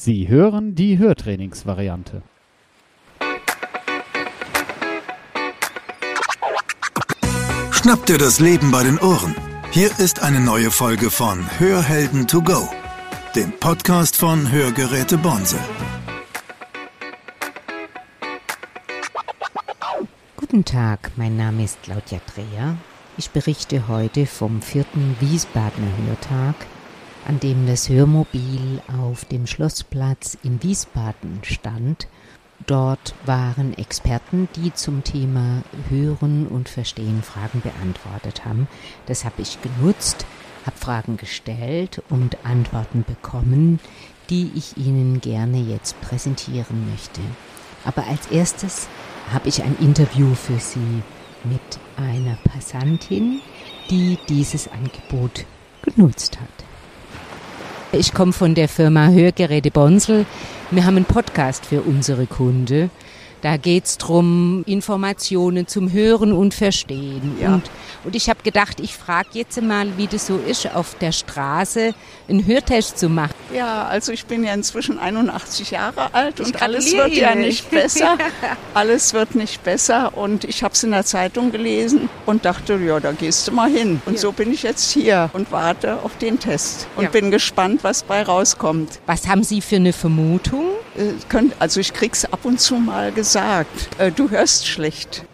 Sie hören die Hörtrainingsvariante. Schnapp dir das Leben bei den Ohren. Hier ist eine neue Folge von Hörhelden to go, dem Podcast von Hörgeräte Bonse. Guten Tag, mein Name ist Claudia Dreher. Ich berichte heute vom vierten Wiesbadener Hörtag, an dem das Hörmobil auf dem Schlossplatz in Wiesbaden stand Dort waren Experten, die zum Thema Hören und Verstehen Fragen beantwortet haben. Das habe ich genutzt, habe Fragen gestellt und Antworten bekommen, die ich Ihnen gerne jetzt präsentieren möchte. Aber als erstes habe ich ein Interview für Sie mit einer Passantin, die dieses Angebot genutzt hat. Ich komme von der Firma Hörgeräte Bonsel. Wir haben einen Podcast für unsere Kunde. Da geht's drum Informationen zum Hören und Verstehen. Ja. Und, und ich habe gedacht, ich frage jetzt mal, wie das so ist, auf der Straße einen Hörtest zu machen. Ja, also ich bin ja inzwischen 81 Jahre alt und alles wird ja nicht besser. alles wird nicht besser und ich habe es in der Zeitung gelesen und dachte, ja, da gehst du mal hin. Und ja. so bin ich jetzt hier und warte auf den Test und ja. bin gespannt, was bei rauskommt. Was haben Sie für eine Vermutung? Äh, also ich krieg's ab und zu mal gesagt, äh, du hörst schlecht.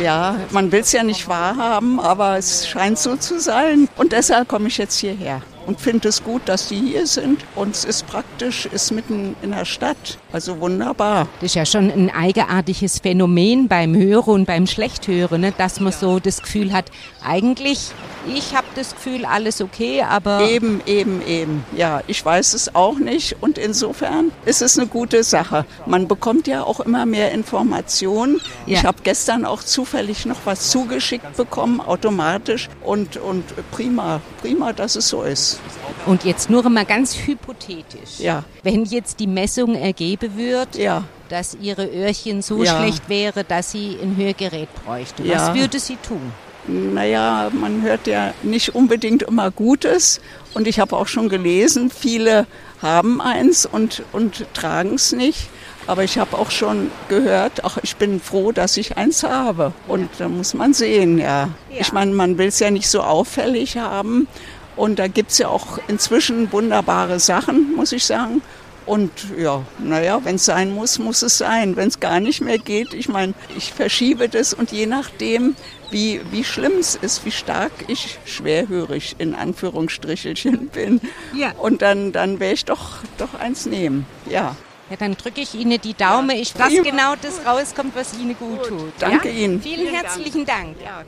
Ja, man will es ja nicht wahrhaben, aber es scheint so zu sein. Und deshalb komme ich jetzt hierher und finde es gut, dass Sie hier sind. Und es ist praktisch, ist mitten in der Stadt. Also wunderbar. Das ist ja schon ein eigenartiges Phänomen beim Hören und beim Schlechthören, ne? dass man so das Gefühl hat, eigentlich ich habe das Gefühl, alles okay, aber. Eben, eben, eben. Ja, ich weiß es auch nicht. Und insofern ist es eine gute Sache. Man bekommt ja auch immer mehr Informationen. Ja. Ich habe gestern auch zufällig noch was zugeschickt bekommen, automatisch. Und, und prima, prima, dass es so ist. Und jetzt nur mal ganz hypothetisch. Ja. Wenn jetzt die Messung ergeben wird, ja. dass Ihre Öhrchen so ja. schlecht wäre, dass Sie ein Hörgerät bräuchten, was würde sie tun? Naja, man hört ja nicht unbedingt immer Gutes. Und ich habe auch schon gelesen, viele haben eins und, und tragen es nicht. Aber ich habe auch schon gehört, ach, ich bin froh, dass ich eins habe. Und da muss man sehen, ja. ja. Ich meine, man will es ja nicht so auffällig haben. Und da gibt es ja auch inzwischen wunderbare Sachen, muss ich sagen. Und ja, naja, wenn es sein muss, muss es sein. Wenn es gar nicht mehr geht, ich meine, ich verschiebe das und je nachdem, wie, wie schlimm es ist, wie stark ich schwerhörig in Anführungsstrichelchen bin. Ja. Und dann, dann werde ich doch, doch eins nehmen, ja. Ja, dann drücke ich Ihnen die Daumen. Ich dass genau das rauskommt, was Ihnen gut, gut. tut. Danke ja? Ihnen. Vielen, Vielen herzlichen Dank. Dank. Ja.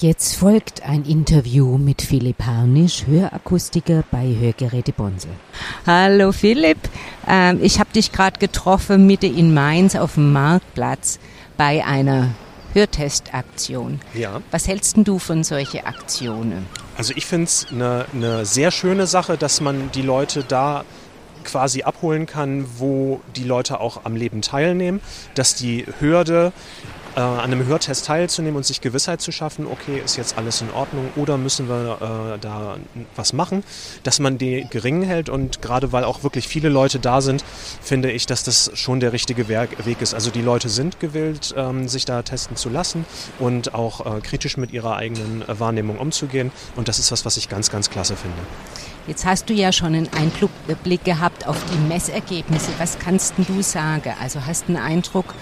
Jetzt folgt ein Interview mit Philipp Harnisch, Hörakustiker bei Hörgeräte Bonsel. Hallo Philipp, ähm, ich habe dich gerade getroffen Mitte in Mainz auf dem Marktplatz bei einer Hörtestaktion. Ja. Was hältst du von solchen Aktionen? Also ich finde es eine ne sehr schöne Sache, dass man die Leute da quasi abholen kann, wo die Leute auch am Leben teilnehmen, dass die Hürde äh, an einem Hörtest teilzunehmen und sich Gewissheit zu schaffen, okay, ist jetzt alles in Ordnung oder müssen wir äh, da was machen, dass man die gering hält und gerade weil auch wirklich viele Leute da sind, finde ich, dass das schon der richtige Weg ist. Also die Leute sind gewillt, ähm, sich da testen zu lassen und auch äh, kritisch mit ihrer eigenen äh, Wahrnehmung umzugehen und das ist was, was ich ganz, ganz klasse finde. Jetzt hast du ja schon einen Einblick gehabt auf die Messergebnisse. Was kannst du sagen? Also hast du einen Eindruck,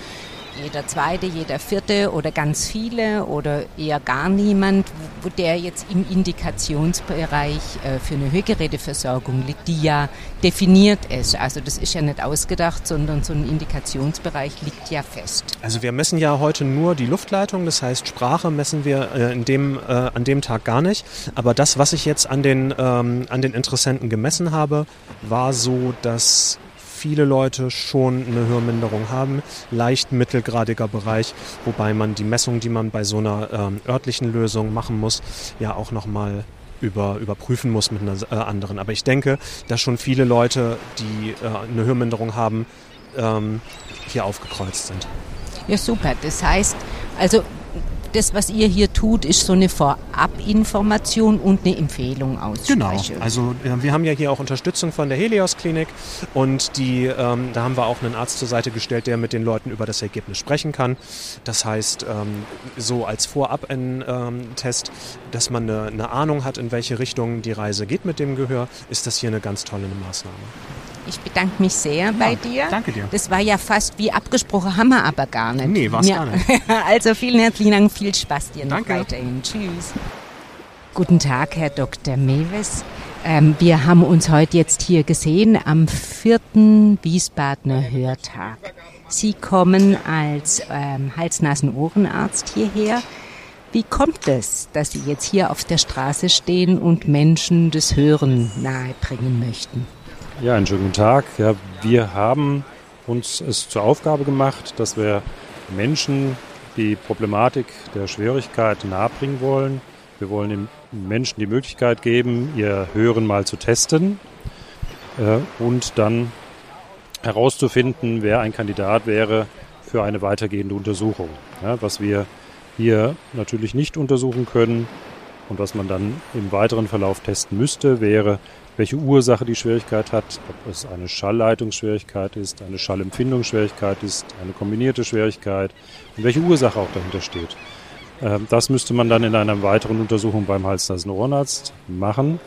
jeder zweite, jeder vierte oder ganz viele oder eher gar niemand, wo der jetzt im Indikationsbereich äh, für eine Hörgeräteversorgung liegt, die ja definiert ist. Also das ist ja nicht ausgedacht, sondern so ein Indikationsbereich liegt ja fest. Also wir messen ja heute nur die Luftleitung, das heißt Sprache messen wir äh, in dem, äh, an dem Tag gar nicht. Aber das, was ich jetzt an den, ähm, an den Interessenten gemessen habe, war so, dass viele Leute schon eine Hörminderung haben, leicht mittelgradiger Bereich, wobei man die Messung, die man bei so einer ähm, örtlichen Lösung machen muss, ja auch nochmal über, überprüfen muss mit einer äh, anderen. Aber ich denke, dass schon viele Leute, die äh, eine Hörminderung haben, ähm, hier aufgekreuzt sind. Ja, super. Das heißt, also das, was ihr hier tut, ist so eine Vorabinformation und eine Empfehlung Genau. Also äh, wir haben ja hier auch Unterstützung von der Helios Klinik und die, ähm, da haben wir auch einen Arzt zur Seite gestellt, der mit den Leuten über das Ergebnis sprechen kann. Das heißt, ähm, so als Vorab-Test, dass man eine, eine Ahnung hat, in welche Richtung die Reise geht mit dem Gehör, ist das hier eine ganz tolle Maßnahme. Ich bedanke mich sehr bei dir. Danke dir. Das war ja fast wie abgesprochen, haben wir aber gar nicht. Nee, war's Ja. gar nicht. Also vielen herzlichen Dank, viel Spaß dir noch Danke. weiterhin. Tschüss. Guten Tag, Herr Dr. Mewes. Ähm, wir haben uns heute jetzt hier gesehen am vierten Wiesbadener Hörtag. Sie kommen als ähm, Hals-Nasen-Ohrenarzt hierher. Wie kommt es, dass Sie jetzt hier auf der Straße stehen und Menschen das Hören nahebringen möchten? Ja, einen schönen guten Tag. Ja, wir haben uns es zur Aufgabe gemacht, dass wir Menschen die Problematik der Schwierigkeit nahebringen wollen. Wir wollen den Menschen die Möglichkeit geben, ihr Hören mal zu testen äh, und dann herauszufinden, wer ein Kandidat wäre für eine weitergehende Untersuchung. Ja, was wir hier natürlich nicht untersuchen können und was man dann im weiteren Verlauf testen müsste, wäre, welche Ursache die Schwierigkeit hat, ob es eine Schallleitungsschwierigkeit ist, eine Schallempfindungsschwierigkeit ist, eine kombinierte Schwierigkeit und welche Ursache auch dahinter steht. Ähm, Das müsste man dann in einer weiteren Untersuchung beim Hals-Nasen-Ohrenarzt machen.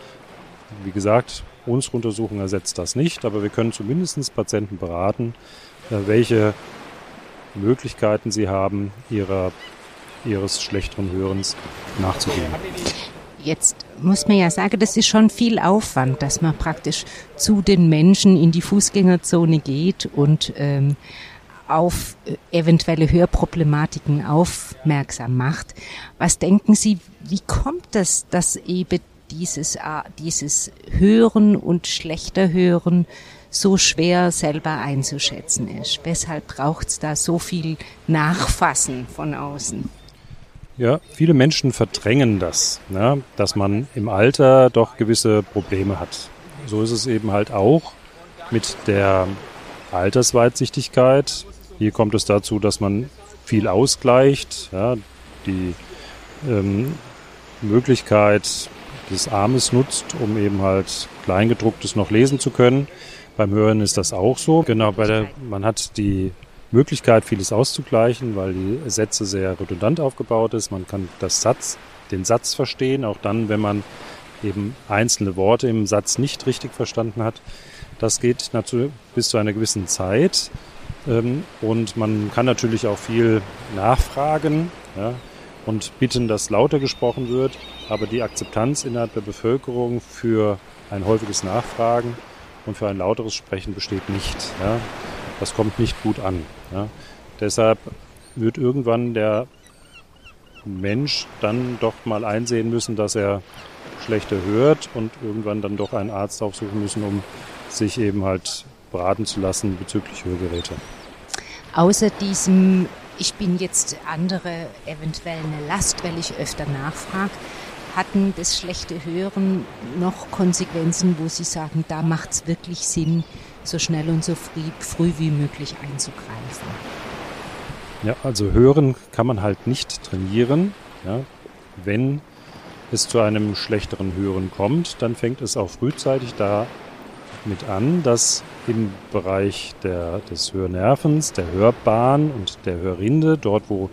Wie gesagt, unsere Untersuchung ersetzt das nicht, aber wir können zumindest Patienten beraten, äh, welche Möglichkeiten sie haben, ihrer, ihres schlechteren Hörens nachzugehen. Jetzt muss man ja sagen, das ist schon viel Aufwand, dass man praktisch zu den Menschen in die Fußgängerzone geht und ähm, auf äh, eventuelle Hörproblematiken aufmerksam macht. Was denken Sie, wie kommt das, dass eben dieses, äh, dieses Hören und schlechter Hören so schwer selber einzuschätzen ist? Weshalb braucht es da so viel Nachfassen von außen? Ja, viele Menschen verdrängen das, ja, dass man im Alter doch gewisse Probleme hat. So ist es eben halt auch mit der Altersweitsichtigkeit. Hier kommt es dazu, dass man viel ausgleicht. Ja, die ähm, Möglichkeit des Armes nutzt, um eben halt Kleingedrucktes noch lesen zu können. Beim Hören ist das auch so. Genau, bei der, man hat die Möglichkeit, vieles auszugleichen, weil die Sätze sehr redundant aufgebaut ist. Man kann das Satz, den Satz verstehen, auch dann, wenn man eben einzelne Worte im Satz nicht richtig verstanden hat. Das geht natürlich bis zu einer gewissen Zeit. Ähm, Und man kann natürlich auch viel nachfragen ja, und bitten, dass lauter gesprochen wird. Aber die Akzeptanz innerhalb der Bevölkerung für ein häufiges Nachfragen und für ein lauteres Sprechen besteht nicht. Ja. Das kommt nicht gut an. Ja. Deshalb wird irgendwann der Mensch dann doch mal einsehen müssen, dass er schlechter hört und irgendwann dann doch einen Arzt aufsuchen müssen, um sich eben halt beraten zu lassen bezüglich Hörgeräte. Außer diesem, ich bin jetzt andere eventuell eine Last, weil ich öfter nachfrage, hatten das schlechte Hören noch Konsequenzen, wo Sie sagen, da macht es wirklich Sinn, so schnell und so früh, früh wie möglich einzugreifen? Ja, also hören kann man halt nicht trainieren. Ja. Wenn es zu einem schlechteren Hören kommt, dann fängt es auch frühzeitig damit an, dass im Bereich der, des Hörnervens, der Hörbahn und der Hörrinde, dort wo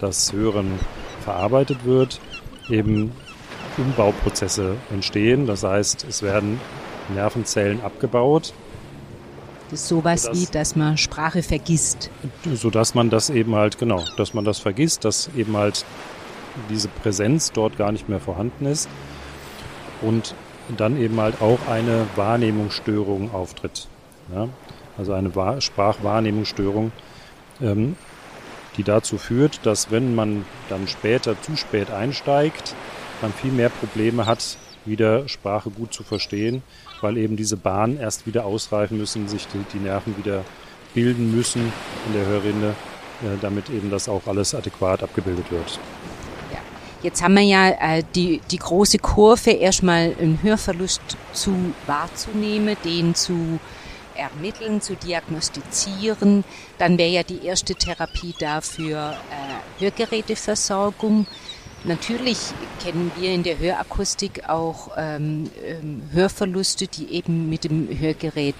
das Hören verarbeitet wird, eben Umbauprozesse entstehen. Das heißt, es werden Nervenzellen abgebaut, sowas Das- wie, dass man Sprache vergisst. so dass man das eben halt genau, dass man das vergisst, dass eben halt diese Präsenz dort gar nicht mehr vorhanden ist und dann eben halt auch eine Wahrnehmungsstörung auftritt. Ja? Also eine Wahr Sprachwahrnehmungsstörung, ähm, die dazu führt, dass wenn man dann später zu spät einsteigt, man viel mehr Probleme hat, wieder Sprache gut zu verstehen, weil eben diese Bahnen erst wieder ausreifen müssen, sich die, die Nerven wieder bilden müssen in der Hörrinde, äh, damit eben das auch alles adäquat abgebildet wird. Ja. Jetzt haben wir ja äh, die, die große Kurve, erstmal einen Hörverlust zu wahrzunehmen, den zu ermitteln, zu diagnostizieren. Dann wäre ja die erste Therapie dafür äh, Hörgeräteversorgung. Natürlich kennen wir in der Hörakustik auch ähm, ähm, Hörverluste, die eben mit dem Hörgerät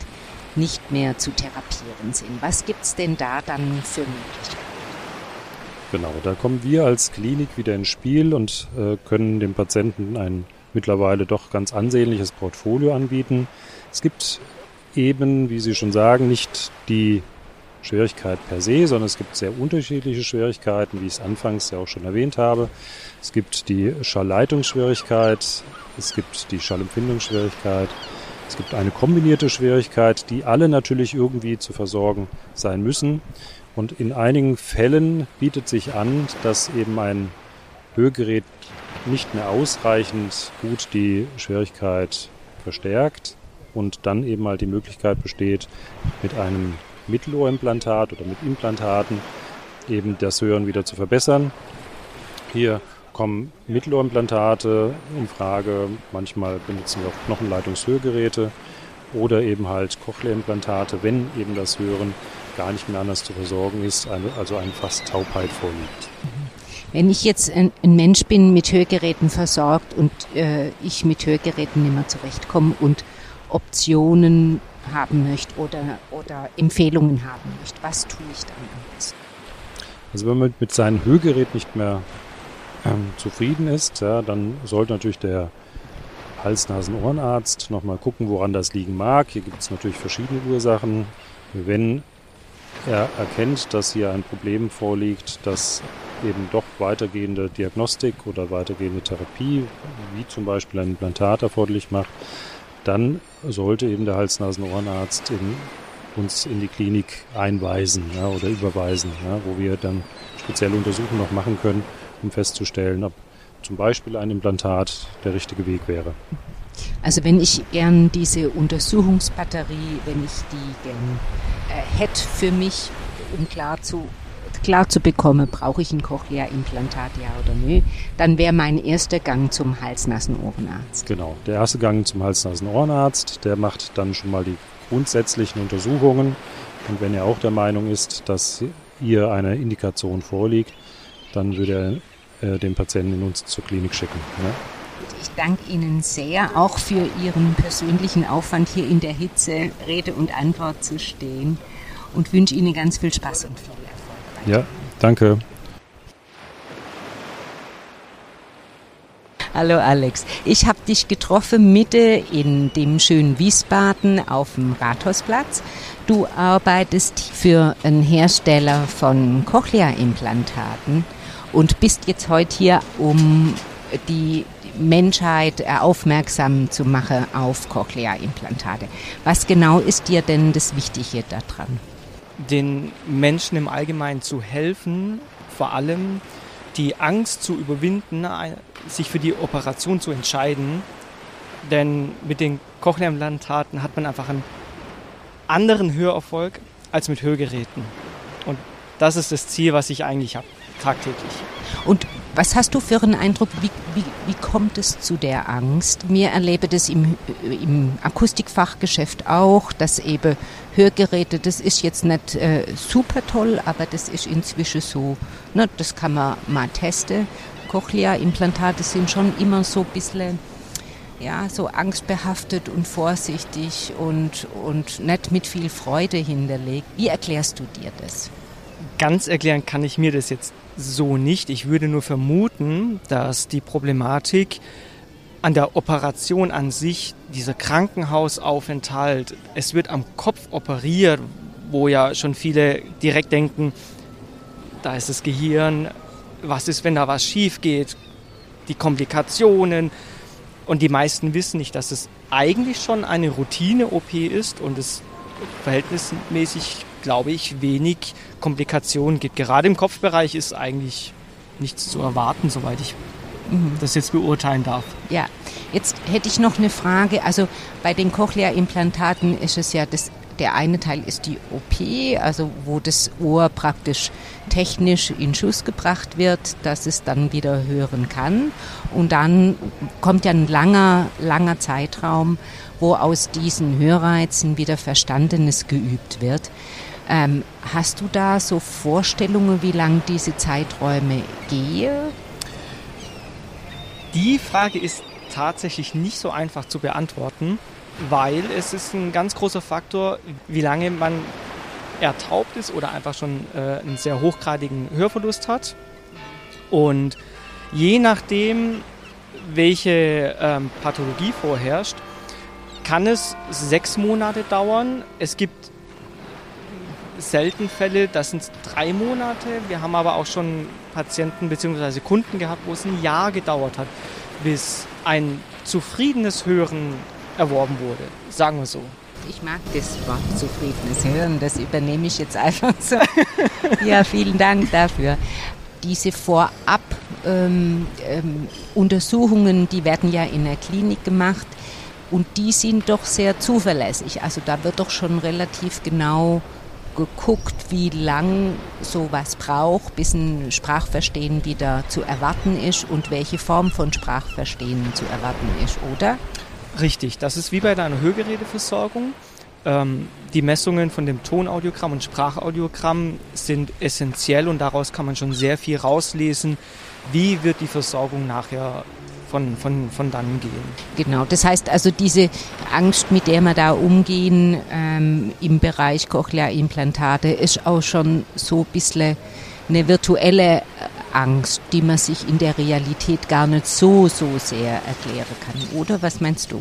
nicht mehr zu therapieren sind. Was gibt es denn da dann für Möglichkeiten? Genau, da kommen wir als Klinik wieder ins Spiel und äh, können dem Patienten ein mittlerweile doch ganz ansehnliches Portfolio anbieten. Es gibt eben, wie Sie schon sagen, nicht die Schwierigkeit per se, sondern es gibt sehr unterschiedliche Schwierigkeiten, wie ich es anfangs ja auch schon erwähnt habe. Es gibt die Schallleitungsschwierigkeit, es gibt die Schallempfindungsschwierigkeit, es gibt eine kombinierte Schwierigkeit, die alle natürlich irgendwie zu versorgen sein müssen. Und in einigen Fällen bietet sich an, dass eben ein Hörgerät nicht mehr ausreichend gut die Schwierigkeit verstärkt und dann eben mal die Möglichkeit besteht, mit einem Mittelohrimplantat oder mit Implantaten eben das Hören wieder zu verbessern. Hier kommen Mittelohrimplantate in Frage. Manchmal benutzen wir auch Knochenleitungshörgeräte oder eben halt Cochlea-Implantate, wenn eben das Hören gar nicht mehr anders zu versorgen ist, also eine fast Taubheit vorliegt. Wenn ich jetzt ein, ein Mensch bin mit Hörgeräten versorgt und äh, ich mit Hörgeräten nicht mehr zurechtkomme und Optionen haben möchte oder, oder Empfehlungen haben möchte, was tue ich dann am besten? Also wenn man mit seinem Hörgerät nicht mehr ähm, zufrieden ist, ja, dann sollte natürlich der Hals-Nasen-Ohrenarzt nochmal gucken, woran das liegen mag. Hier gibt es natürlich verschiedene Ursachen. Wenn er erkennt, dass hier ein Problem vorliegt, das eben doch weitergehende Diagnostik oder weitergehende Therapie, wie zum Beispiel ein Implantat erforderlich macht, dann sollte eben der Hals-Nasen-Ohrenarzt uns in die Klinik einweisen ja, oder überweisen, ja, wo wir dann spezielle Untersuchungen noch machen können, um festzustellen, ob zum Beispiel ein Implantat der richtige Weg wäre. Also wenn ich gern diese Untersuchungsbatterie, wenn ich die gern äh, hätte für mich, um klar zu klar zu bekommen, brauche ich ein Cochlea-Implantat, ja oder nö, dann wäre mein erster Gang zum Hals-Nasen-Ohrenarzt. Genau, der erste Gang zum Hals-Nasen-Ohrenarzt, der macht dann schon mal die grundsätzlichen Untersuchungen. Und wenn er auch der Meinung ist, dass hier eine Indikation vorliegt, dann würde er äh, den Patienten in uns zur Klinik schicken. Ja? Ich danke Ihnen sehr, auch für Ihren persönlichen Aufwand, hier in der Hitze Rede und Antwort zu stehen und wünsche Ihnen ganz viel Spaß und viel Erfolg. Ja, danke. Hallo Alex, ich habe dich getroffen Mitte in dem schönen Wiesbaden auf dem Rathausplatz. Du arbeitest für einen Hersteller von Cochlea-Implantaten und bist jetzt heute hier, um die Menschheit aufmerksam zu machen auf Cochlea-Implantate. Was genau ist dir denn das Wichtige daran? Den Menschen im Allgemeinen zu helfen, vor allem die Angst zu überwinden, sich für die Operation zu entscheiden. Denn mit den Cochlea-Implantaten hat man einfach einen anderen Hörerfolg als mit Hörgeräten. Und das ist das Ziel, was ich eigentlich habe, tagtäglich. Und was hast du für einen Eindruck, wie, wie, wie kommt es zu der Angst? Wir erleben das im, im Akustikfachgeschäft auch, dass eben Hörgeräte, das ist jetzt nicht äh, super toll, aber das ist inzwischen so, ne, das kann man mal testen. Cochlea-Implantate sind schon immer so ein bisschen ja, so angstbehaftet und vorsichtig und, und nicht mit viel Freude hinterlegt. Wie erklärst du dir das? Ganz erklären kann ich mir das jetzt so nicht. Ich würde nur vermuten, dass die Problematik an der Operation an sich, dieser Krankenhausaufenthalt, es wird am Kopf operiert, wo ja schon viele direkt denken, da ist das Gehirn, was ist, wenn da was schief geht, die Komplikationen. Und die meisten wissen nicht, dass es eigentlich schon eine Routine-OP ist und es verhältnismäßig, glaube ich, wenig Komplikationen gibt. Gerade im Kopfbereich ist eigentlich nichts zu erwarten, soweit ich mhm. das jetzt beurteilen darf. Ja, jetzt hätte ich noch eine Frage. Also bei den Cochlea-Implantaten ist es ja das Der eine Teil ist die OP, also wo das Ohr praktisch technisch in Schuss gebracht wird, dass es dann wieder hören kann. Und dann kommt ja ein langer, langer Zeitraum, wo aus diesen Hörreizen wieder Verstandenes geübt wird. Ähm, hast du da so Vorstellungen, wie lang diese Zeiträume gehen? Die Frage ist tatsächlich nicht so einfach zu beantworten, weil es ist ein ganz großer Faktor, wie lange man ertaubt ist oder einfach schon äh, einen sehr hochgradigen Hörverlust hat. Und je nachdem, welche ähm, Pathologie vorherrscht, kann es sechs Monate dauern. Es gibt selten Fälle, das sind drei Monate. Wir haben aber auch schon Patienten bzw. Kunden gehabt, wo es ein Jahr gedauert hat, bis ein zufriedenes Hören erworben wurde. Sagen wir so. Ich mag das Wort zufriedenes Hören, das übernehme ich jetzt einfach so. ja, vielen Dank dafür. Diese Vorab ähm, ähm, die werden ja in der Klinik gemacht und die sind doch sehr zuverlässig. Also da wird doch schon relativ genau geguckt, wie lang sowas braucht, bis ein Sprachverstehen wieder zu erwarten ist und welche Form von Sprachverstehen zu erwarten ist, oder? Richtig, das ist wie bei deiner Hörgeräteversorgung. Ähm, die Messungen von dem Tonaudiogramm und Sprachaudiogramm sind essentiell und daraus kann man schon sehr viel rauslesen, wie wird die Versorgung nachher von, von, von dann gehen. Genau, das heißt also diese Angst, mit der wir da umgehen ähm, im Bereich Cochlea-Implantate, ist auch schon so ein bisschen eine virtuelle Angst, die man sich in der Realität gar nicht so, so sehr erklären kann, oder? Was meinst du?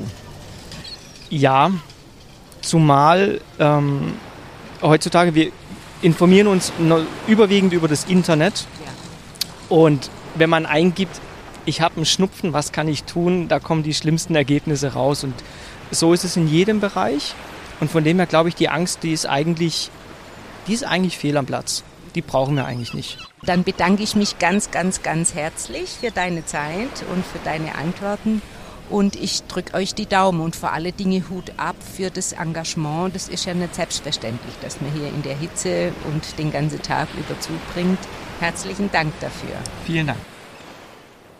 Ja, zumal ähm, heutzutage wir informieren uns überwiegend über das Internet ja. und wenn man eingibt, ich habe einen Schnupfen, was kann ich tun? Da kommen die schlimmsten Ergebnisse raus. Und so ist es in jedem Bereich. Und von dem her glaube ich, die Angst, die ist eigentlich, die ist eigentlich fehl am Platz. Die brauchen wir eigentlich nicht. Dann bedanke ich mich ganz, ganz, ganz herzlich für deine Zeit und für deine Antworten. Und ich drücke euch die Daumen und vor alle Dinge Hut ab für das Engagement. Das ist ja nicht selbstverständlich, dass man hier in der Hitze und den ganzen Tag über zubringt. Herzlichen Dank dafür. Vielen Dank.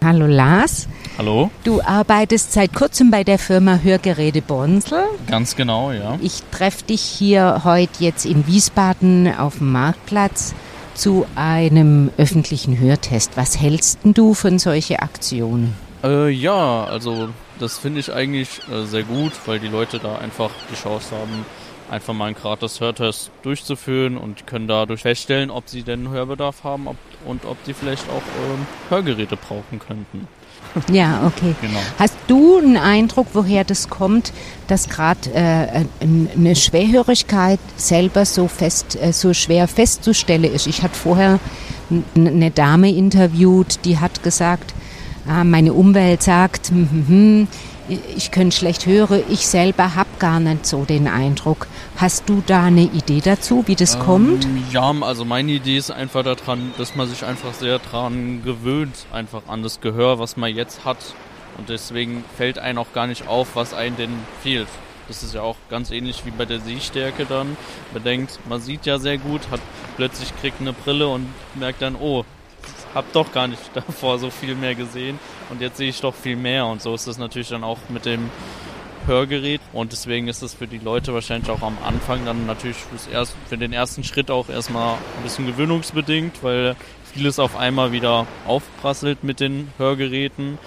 Hallo Lars. Hallo. Du arbeitest seit kurzem bei der Firma Hörgeräte Bonsel. Ganz genau, ja. Ich treffe dich hier heute jetzt in Wiesbaden auf dem Marktplatz zu einem öffentlichen Hörtest. Was hältst du von solchen Aktionen? Äh, ja, also das finde ich eigentlich äh, sehr gut, weil die Leute da einfach die Chance haben, einfach mal einen gratis Hörtest durchzuführen und können dadurch feststellen, ob sie denn Hörbedarf haben ob, und ob sie vielleicht auch ähm, Hörgeräte brauchen könnten. Ja, okay. Genau. Hast du einen Eindruck, woher das kommt, dass gerade äh, eine Schwerhörigkeit selber so fest, äh, so schwer festzustellen ist? Ich hatte vorher eine Dame interviewt, die hat gesagt, ah, meine Umwelt sagt, hm, hm, hm, ich könnte schlecht hören, ich selber habe gar nicht so den Eindruck. Hast du da eine Idee dazu, wie das ähm, kommt? Ja, also meine Idee ist einfach daran, dass man sich einfach sehr daran gewöhnt, einfach an das Gehör, was man jetzt hat. Und deswegen fällt einem auch gar nicht auf, was einem denn fehlt. Das ist ja auch ganz ähnlich wie bei der Sehstärke dann. Man denkt, man sieht ja sehr gut, hat plötzlich kriegt eine Brille und merkt dann, oh, habe doch gar nicht davor so viel mehr gesehen. Und jetzt sehe ich doch viel mehr. Und so ist es natürlich dann auch mit dem Hörgerät. Und deswegen ist es für die Leute wahrscheinlich auch am Anfang dann natürlich für den ersten Schritt auch erstmal ein bisschen gewöhnungsbedingt, weil vieles auf einmal wieder aufprasselt mit den Hörgeräten.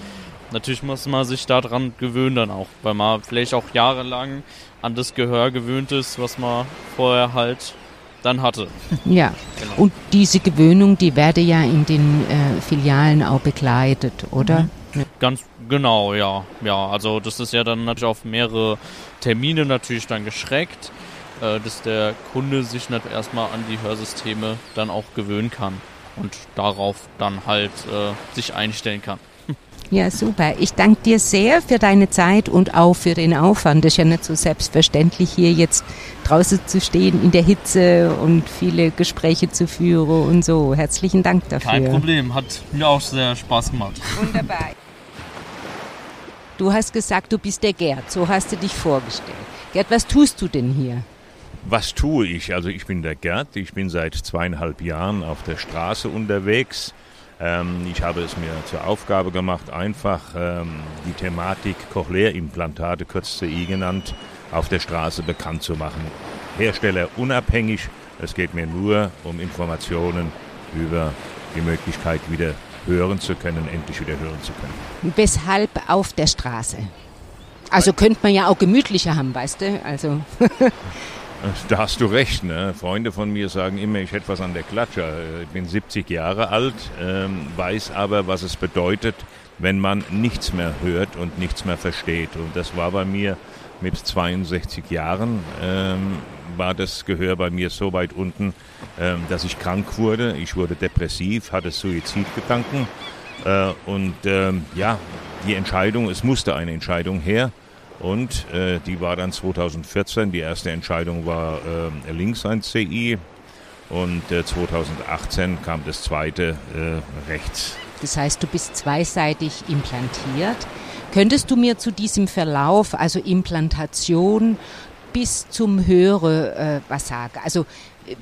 Natürlich muss man sich daran gewöhnen dann auch, weil man vielleicht auch jahrelang an das Gehör gewöhnt ist, was man vorher halt dann hatte. Ja, genau. und diese Gewöhnung, die werde ja in den äh, Filialen auch begleitet, oder? Mhm. Ganz genau, ja. Ja, also das ist ja dann natürlich auf mehrere Termine natürlich dann geschreckt, äh, dass der Kunde sich nicht erstmal an die Hörsysteme dann auch gewöhnen kann und darauf dann halt äh, sich einstellen kann. Ja, super. Ich danke dir sehr für deine Zeit und auch für den Aufwand. Das ist ja nicht so selbstverständlich, hier jetzt draußen zu stehen in der Hitze und viele Gespräche zu führen und so. Herzlichen Dank dafür. Kein Problem, hat mir auch sehr Spaß gemacht. Wunderbar. Du hast gesagt, du bist der Gerd. So hast du dich vorgestellt. Gerd, was tust du denn hier? Was tue ich? Also ich bin der Gerd, ich bin seit zweieinhalb Jahren auf der Straße unterwegs. Ähm, ich habe es mir zur Aufgabe gemacht, einfach ähm, die Thematik Cochlea-Implantate, kurz CI genannt, auf der Straße bekannt zu machen. Hersteller unabhängig, es geht mir nur um Informationen über die Möglichkeit, wieder hören zu können, endlich wieder hören zu können. Weshalb auf der Straße? Also könnte man ja auch gemütlicher haben, weißt du? Also. Da hast du recht. Ne? Freunde von mir sagen immer, ich hätte was an der Klatsche. Ich bin 70 Jahre alt, ähm, weiß aber, was es bedeutet, wenn man nichts mehr hört und nichts mehr versteht. Und das war bei mir mit 62 Jahren, ähm, war das Gehör bei mir so weit unten, ähm, dass ich krank wurde. Ich wurde depressiv, hatte Suizidgedanken. Äh, und ähm, ja, die Entscheidung, es musste eine Entscheidung her. Und äh, die war dann 2014. Die erste Entscheidung war äh, links ein CI. Und äh, 2018 kam das zweite äh, rechts. Das heißt, du bist zweiseitig implantiert. Könntest du mir zu diesem Verlauf, also Implantation bis zum Höre, äh, was sagen? Also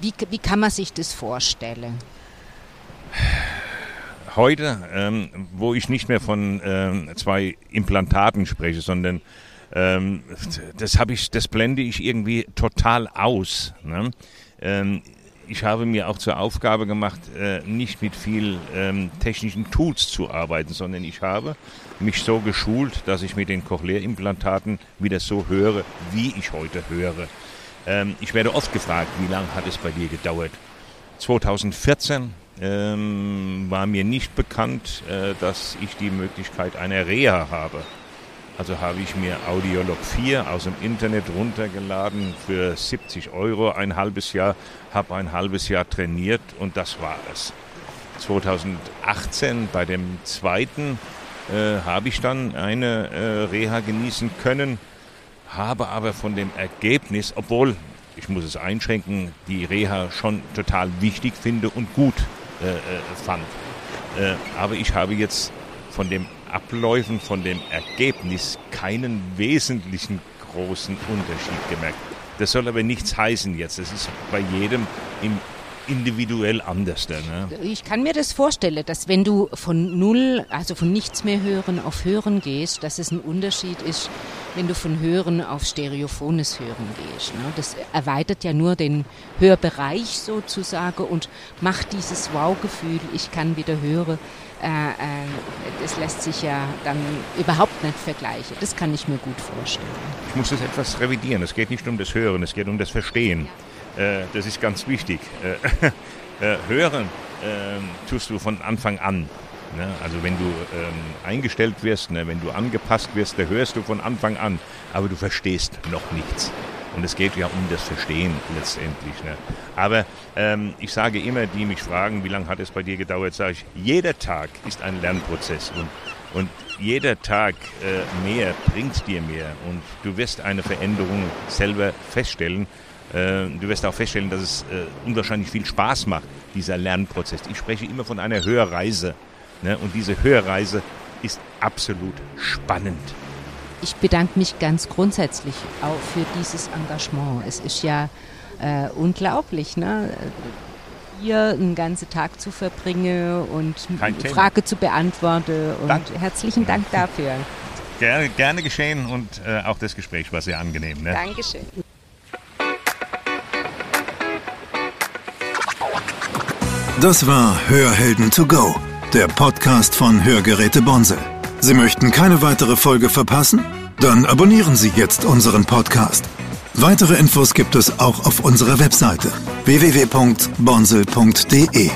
wie, wie kann man sich das vorstellen? Heute, ähm, wo ich nicht mehr von ähm, zwei Implantaten spreche, sondern ähm, das habe ich, das blende ich irgendwie total aus. Ne? Ähm, ich habe mir auch zur Aufgabe gemacht, äh, nicht mit viel ähm, technischen Tools zu arbeiten, sondern ich habe mich so geschult, dass ich mit den Cochlea-Implantaten wieder so höre, wie ich heute höre. Ähm, ich werde oft gefragt, wie lange hat es bei dir gedauert? 2014 ähm, war mir nicht bekannt, äh, dass ich die Möglichkeit einer Reha habe. Also habe ich mir Audiolog 4 aus dem Internet runtergeladen für 70 Euro ein halbes Jahr, habe ein halbes Jahr trainiert und das war es. 2018 bei dem zweiten äh, habe ich dann eine äh, Reha genießen können, habe aber von dem Ergebnis, obwohl ich muss es einschränken, die Reha schon total wichtig finde und gut äh, äh fand. Äh, aber ich habe jetzt von dem Abläufen, von dem Ergebnis keinen wesentlichen großen Unterschied gemerkt. Das soll aber nichts heißen jetzt. Das ist bei jedem im individuell anders. Ne? Ich kann mir das vorstellen, dass wenn du von null, also von nichts mehr hören auf hören gehst, dass es ein Unterschied ist, wenn du von hören auf stereophones Hören gehst. Ne? Das erweitert ja nur den Hörbereich sozusagen und macht dieses Wow-Gefühl, ich kann wieder hören, äh, äh, das lässt sich ja dann überhaupt nicht vergleichen. Das kann ich mir gut vorstellen. Ich muss das etwas revidieren. Es geht nicht um das Hören, es geht um das Verstehen. Äh, das ist ganz wichtig. hören ähm, tust du von Anfang an. Ne? Also wenn du ähm, eingestellt wirst, ne, wenn du angepasst wirst, da hörst du von Anfang an, aber du verstehst noch nichts. Und es geht ja um das Verstehen letztendlich. Ne? Aber ähm, ich sage immer, die mich fragen, wie lange hat es bei dir gedauert, sage ich, jeder Tag ist ein Lernprozess. Und, und jeder Tag äh, mehr bringt dir mehr. Und du wirst eine Veränderung selber feststellen. Äh, du wirst auch feststellen, dass es äh, unwahrscheinlich viel Spaß macht, dieser Lernprozess. Ich spreche immer von einer Hörreise. Ne? Und diese Hörreise ist absolut spannend ich bedanke mich ganz grundsätzlich auch für dieses Engagement. Es ist ja äh, unglaublich, ne? hier einen ganzen Tag zu verbringen und eine Frage zu beantworten. Und Dank. herzlichen Dank dafür. Gerne, gerne geschehen und äh, auch das Gespräch war sehr angenehm. Ne? Dankeschön. Das war Hörhelden to go, der Podcast von Hörgeräte Bonsel. Sie möchten keine weitere Folge verpassen? Dann abonnieren Sie jetzt unseren Podcast. Weitere Infos gibt es auch auf unserer Webseite www.bonsel.de.